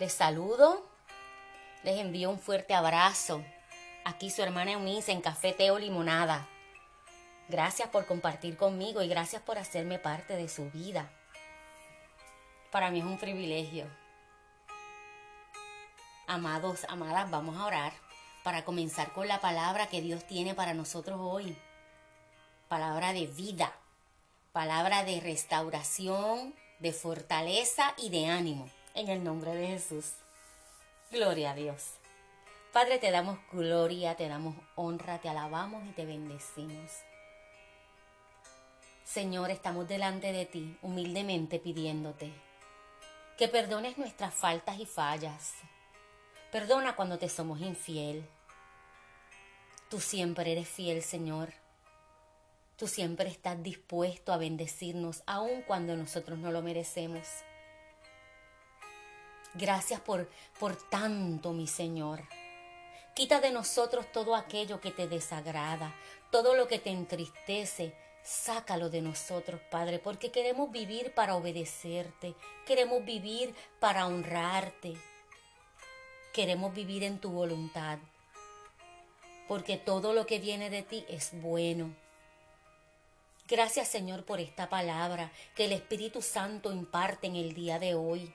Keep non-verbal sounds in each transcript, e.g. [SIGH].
Les saludo, les envío un fuerte abrazo. Aquí su hermana Eunice en Café Teo Limonada. Gracias por compartir conmigo y gracias por hacerme parte de su vida. Para mí es un privilegio. Amados, amadas, vamos a orar para comenzar con la palabra que Dios tiene para nosotros hoy. Palabra de vida, palabra de restauración, de fortaleza y de ánimo. En el nombre de Jesús. Gloria a Dios. Padre, te damos gloria, te damos honra, te alabamos y te bendecimos. Señor, estamos delante de ti, humildemente pidiéndote que perdones nuestras faltas y fallas. Perdona cuando te somos infiel. Tú siempre eres fiel, Señor. Tú siempre estás dispuesto a bendecirnos, aun cuando nosotros no lo merecemos. Gracias por, por tanto, mi Señor. Quita de nosotros todo aquello que te desagrada, todo lo que te entristece. Sácalo de nosotros, Padre, porque queremos vivir para obedecerte, queremos vivir para honrarte, queremos vivir en tu voluntad, porque todo lo que viene de ti es bueno. Gracias Señor por esta palabra que el Espíritu Santo imparte en el día de hoy.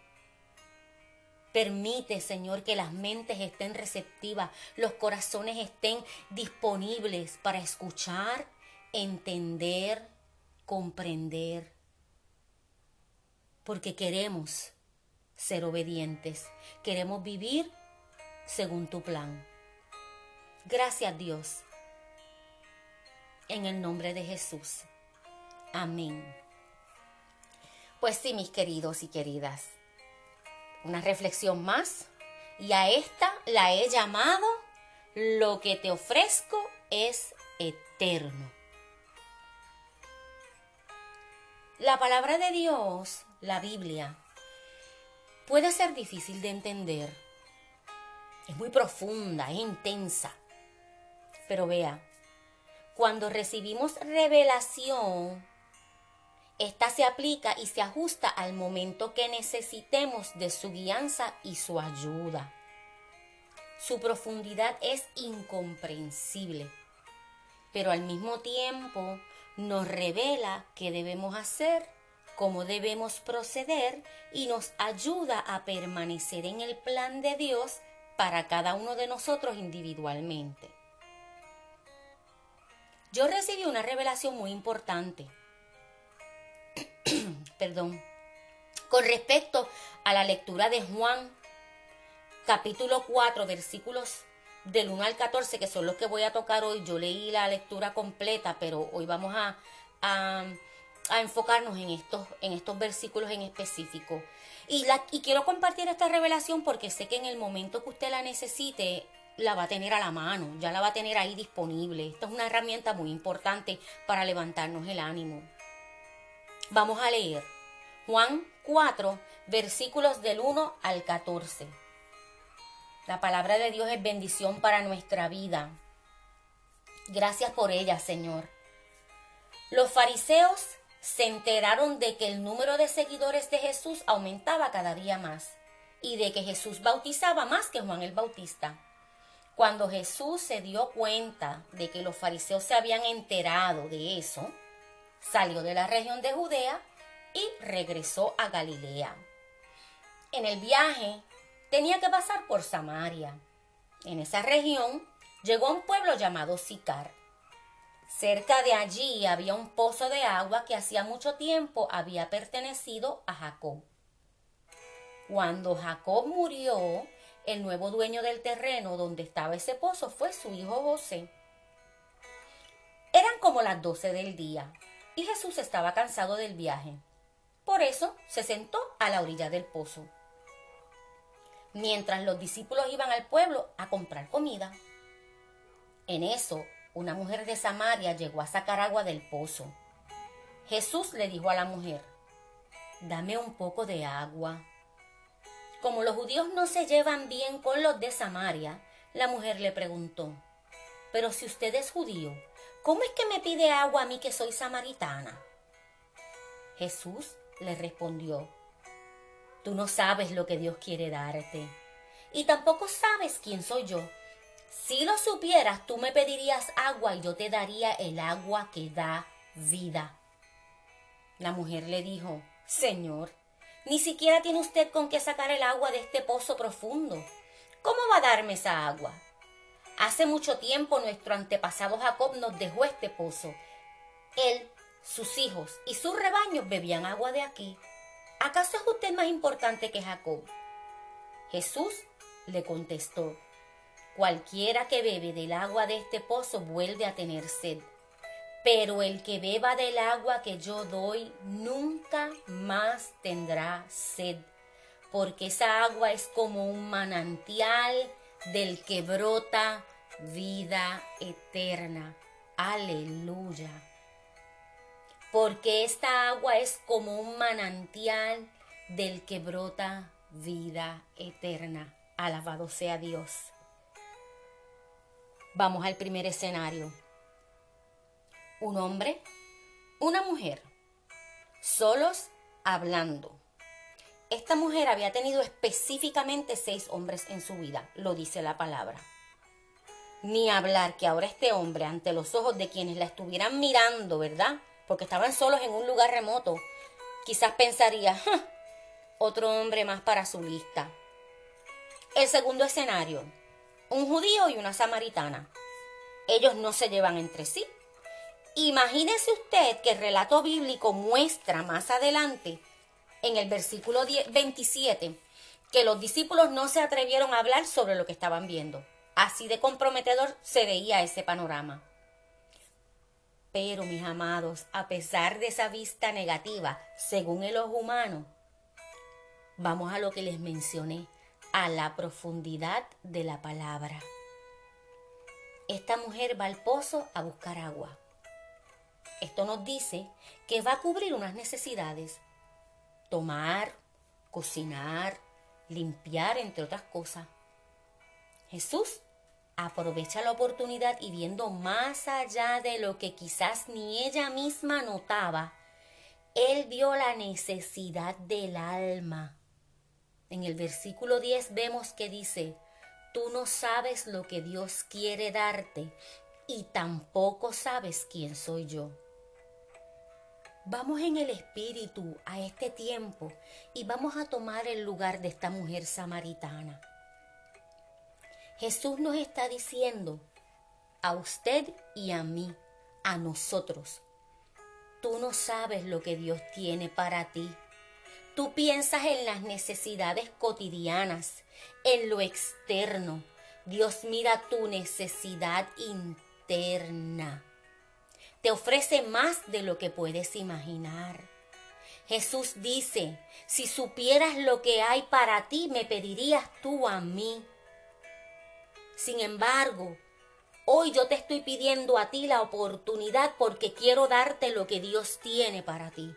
Permite, Señor, que las mentes estén receptivas, los corazones estén disponibles para escuchar, entender, comprender. Porque queremos ser obedientes, queremos vivir según tu plan. Gracias Dios. En el nombre de Jesús. Amén. Pues sí, mis queridos y queridas una reflexión más. Y a esta la he llamado Lo que te ofrezco es eterno. La palabra de Dios, la Biblia, puede ser difícil de entender. Es muy profunda, es intensa. Pero vea, cuando recibimos revelación, esta se aplica y se ajusta al momento que necesitemos de su guianza y su ayuda. Su profundidad es incomprensible, pero al mismo tiempo nos revela qué debemos hacer, cómo debemos proceder y nos ayuda a permanecer en el plan de Dios para cada uno de nosotros individualmente. Yo recibí una revelación muy importante [COUGHS] perdón, con respecto a la lectura de Juan, capítulo 4, versículos del 1 al 14, que son los que voy a tocar hoy. Yo leí la lectura completa, pero hoy vamos a, a, enfocarnos en estos, en estos versículos en específico. Y, la, y quiero compartir esta revelación porque sé que en el momento que usted la necesite, la va a tener a la mano, ya la va a tener ahí disponible. Esta es una herramienta muy importante para levantarnos el ánimo. Vamos a leer Juan 4, versículos del 1 al 14. La palabra de Dios es bendición para nuestra vida. Gracias por ella, Señor. Los fariseos se enteraron de que el número de seguidores de Jesús aumentaba cada día más y de que Jesús bautizaba más que Juan el Bautista. Cuando Jesús se dio cuenta de que los fariseos se habían enterado de eso, salió de la región de Judea y regresó a Galilea. En el viaje tenía que pasar por Samaria. En esa región llegó a un pueblo llamado Sicar. Cerca de allí había un pozo de agua que hacía mucho tiempo había pertenecido a Jacob. Cuando Jacob murió, el nuevo dueño del terreno donde estaba ese pozo fue su hijo José. Eran como las doce del día y Jesús estaba cansado del viaje. Por eso se sentó a la orilla del pozo. Mientras los discípulos iban al pueblo a comprar comida. En eso, una mujer de Samaria llegó a sacar agua del pozo. Jesús le dijo a la mujer, dame un poco de agua. Como los judíos no se llevan bien con los de Samaria, la mujer le preguntó, pero si usted es judío, ¿cómo es que me pide agua a mí que soy samaritana? Jesús le respondió, Tú no sabes lo que Dios quiere darte. Y tampoco sabes quién soy yo. Si lo supieras, tú me pedirías agua y yo te daría el agua que da vida. La mujer le dijo, Señor, ni siquiera tiene usted con qué sacar el agua de este pozo profundo. ¿Cómo va a darme esa agua? Hace mucho tiempo nuestro antepasado Jacob nos dejó este pozo. Él, sus hijos y sus rebaños bebían agua de aquí. ¿Acaso es usted más importante que Jacob? Jesús le contestó, Cualquiera que bebe del agua de este pozo vuelve a tener sed, pero el que beba del agua que yo doy nunca más tendrá sed, porque esa agua es como un manantial del que brota vida eterna. Aleluya. Porque esta agua es como un manantial del que brota vida eterna. Alabado sea Dios. Vamos al primer escenario. Un hombre, una mujer, solos hablando. Esta mujer había tenido específicamente seis hombres en su vida, lo dice la palabra. Ni hablar que ahora este hombre, ante los ojos de quienes la estuvieran mirando, ¿verdad? Porque estaban solos en un lugar remoto, quizás pensaría, otro hombre más para su lista. El segundo escenario, un judío y una samaritana. Ellos no se llevan entre sí. Imagínese usted que el relato bíblico muestra más adelante en el versículo 27 que los discípulos no se atrevieron a hablar sobre lo que estaban viendo. Así de comprometedor se veía ese panorama. Pero, mis amados, a pesar de esa vista negativa, según el ojo humano, vamos a lo que les mencioné, a la profundidad de la palabra. Esta mujer va al pozo a buscar agua. Esto nos dice que va a cubrir unas necesidades, tomar, cocinar, limpiar, entre otras cosas. Jesús aprovecha la oportunidad y viendo más allá de lo que quizás ni ella misma notaba, él vio la necesidad del alma. En el versículo 10 vemos que dice, tú no sabes lo que Dios quiere darte y tampoco sabes quién soy yo. Vamos en el espíritu a este tiempo y vamos a tomar el lugar de esta mujer samaritana. Jesús nos está diciendo a usted y a mí, a nosotros, tú no sabes lo que Dios tiene para ti. Tú piensas en las necesidades cotidianas, en lo externo. Dios mira tu necesidad interna te ofrece más de lo que puedes imaginar. Jesús dice, si supieras lo que hay para ti, me pedirías tú a mí. Sin embargo, hoy yo te estoy pidiendo a ti la oportunidad porque quiero darte lo que Dios tiene para ti.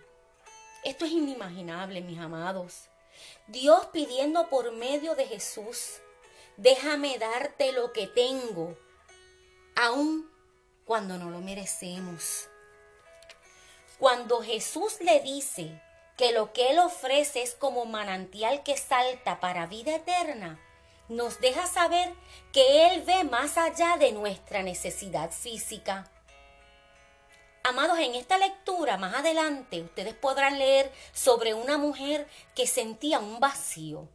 Esto es inimaginable, mis amados. Dios pidiendo por medio de Jesús, déjame darte lo que tengo, aún cuando no lo merecemos. Cuando Jesús le dice que lo que Él ofrece es como manantial que salta para vida eterna, nos deja saber que Él ve más allá de nuestra necesidad física. Amados, en esta lectura más adelante ustedes podrán leer sobre una mujer que sentía un vacío,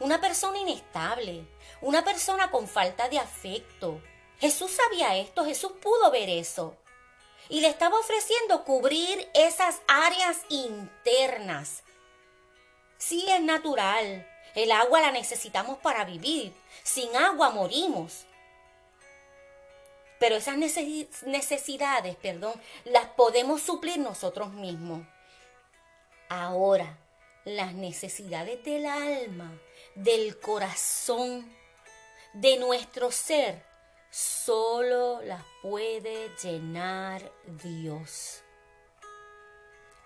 una persona inestable, una persona con falta de afecto, Jesús sabía esto, Jesús pudo ver eso. Y le estaba ofreciendo cubrir esas áreas internas. Sí es natural, el agua la necesitamos para vivir. Sin agua morimos. Pero esas necesidades, perdón, las podemos suplir nosotros mismos. Ahora, las necesidades del alma, del corazón, de nuestro ser, solo las puede llenar Dios.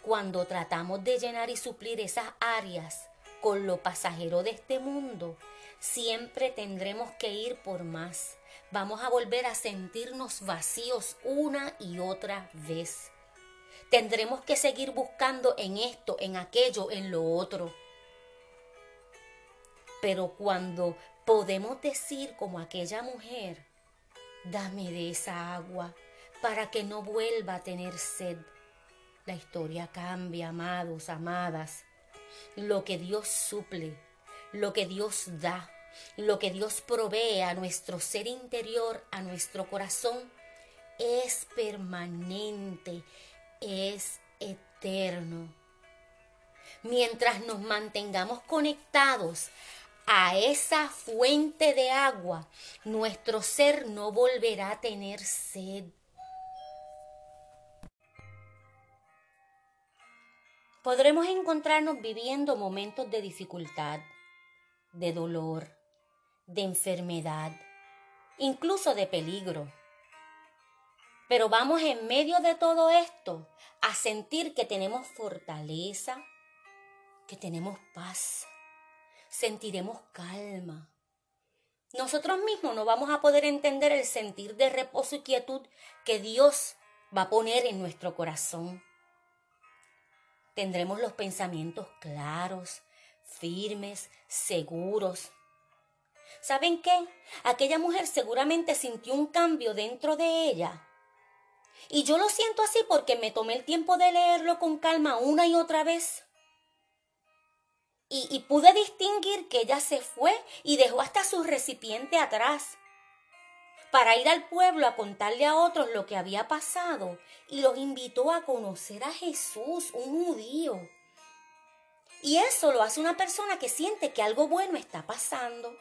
Cuando tratamos de llenar y suplir esas áreas con lo pasajero de este mundo, siempre tendremos que ir por más. Vamos a volver a sentirnos vacíos una y otra vez. Tendremos que seguir buscando en esto, en aquello, en lo otro. Pero cuando podemos decir como aquella mujer, dame de esa agua para que no vuelva a tener sed, la historia cambia, amados, amadas. Lo que Dios suple, lo que Dios da, lo que Dios provee a nuestro ser interior, a nuestro corazón, es permanente, es eterno. Mientras nos mantengamos conectados a esa fuente de agua, nuestro ser no volverá a tener sed. Podremos encontrarnos viviendo momentos de dificultad, de dolor, de enfermedad, incluso de peligro. Pero vamos en medio de todo esto a sentir que tenemos fortaleza, que tenemos paz, sentiremos calma. Nosotros mismos no vamos a poder entender el sentir de reposo y quietud que Dios va a poner en nuestro corazón. Tendremos los pensamientos claros, firmes, seguros. ¿Saben qué? Aquella mujer seguramente sintió un cambio dentro de ella. Y yo lo siento así porque me tomé el tiempo de leerlo con calma una y otra vez. Y, pude distinguir que ella se fue y dejó hasta su recipiente atrás para ir al pueblo a contarle a otros lo que había pasado y los invitó a conocer a Jesús, un judío. Y eso lo hace una persona que siente que algo bueno está pasando.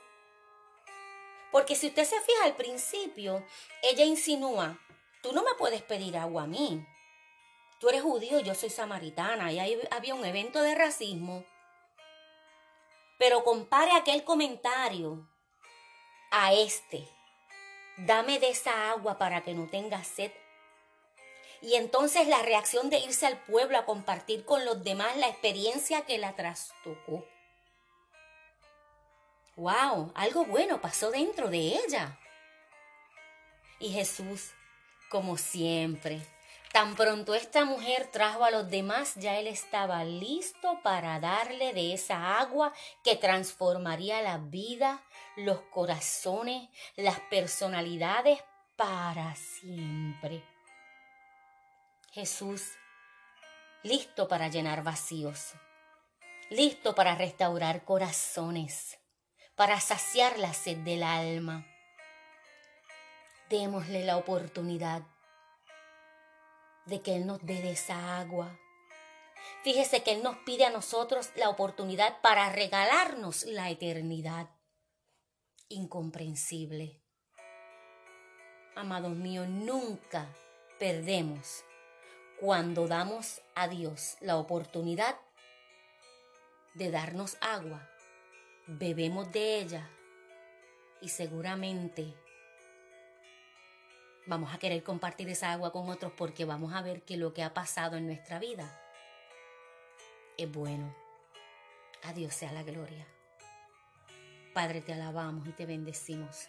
Porque si usted se fija al principio, ella insinúa, tú no me puedes pedir agua a mí. Tú eres judío, yo soy samaritana, y ahí había un evento de racismo. Pero compare aquel comentario a este. Dame de esa agua para que no tenga sed. Y entonces la reacción de irse al pueblo a compartir con los demás la experiencia que la trastocó. ¡Wow! Algo bueno pasó dentro de ella. Y Jesús, como siempre, Tan pronto esta mujer trajo a los demás, ya él estaba listo para darle de esa agua que transformaría la vida, los corazones, las personalidades para siempre. Jesús, listo para llenar vacíos, listo para restaurar corazones, para saciar la sed del alma. Démosle la oportunidad de que Él nos dé esa agua. Fíjese que Él nos pide a nosotros la oportunidad para regalarnos la eternidad. Incomprensible. Amados míos, nunca perdemos cuando damos a Dios la oportunidad de darnos agua. Bebemos de ella y seguramente vamos a querer compartir esa agua con otros porque vamos a ver que lo que ha pasado en nuestra vida es bueno. A Dios sea la gloria. Padre, te alabamos y te bendecimos.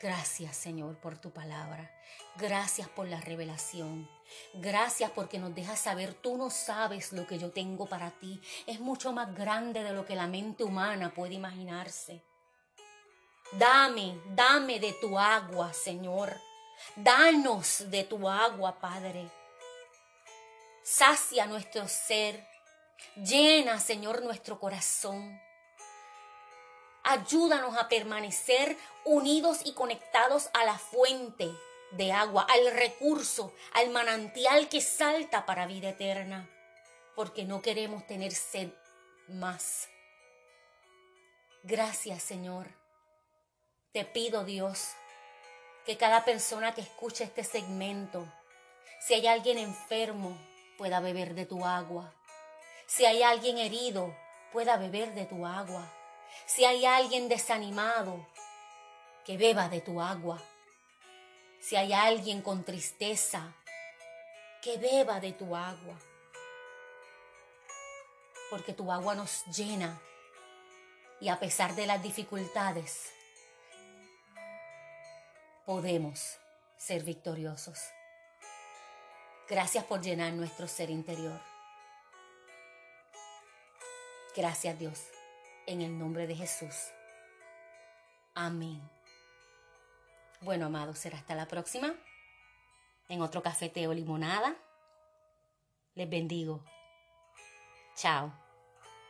Gracias, Señor, por tu palabra. Gracias por la revelación. Gracias porque nos dejas saber, tú no sabes lo que yo tengo para ti. Es mucho más grande de lo que la mente humana puede imaginarse. Dame, dame de tu agua, Señor. Danos de tu agua, Padre. Sacia nuestro ser. Llena, Señor, nuestro corazón. Ayúdanos a permanecer unidos y conectados a la fuente de agua, al recurso, al manantial que salta para vida eterna, porque no queremos tener sed más. Gracias, Señor. Te pido, Dios, que cada persona que escuche este segmento, si hay alguien enfermo, pueda beber de tu agua. Si hay alguien herido, pueda beber de tu agua. Si hay alguien desanimado, que beba de tu agua. Si hay alguien con tristeza, que beba de tu agua. Porque tu agua nos llena y a pesar de las dificultades, podemos ser victoriosos. Gracias por llenar nuestro ser interior. Gracias Dios en el nombre de Jesús. Amén. Bueno, amados, será hasta la próxima. En otro cafeteo limonada. Les bendigo. Chao.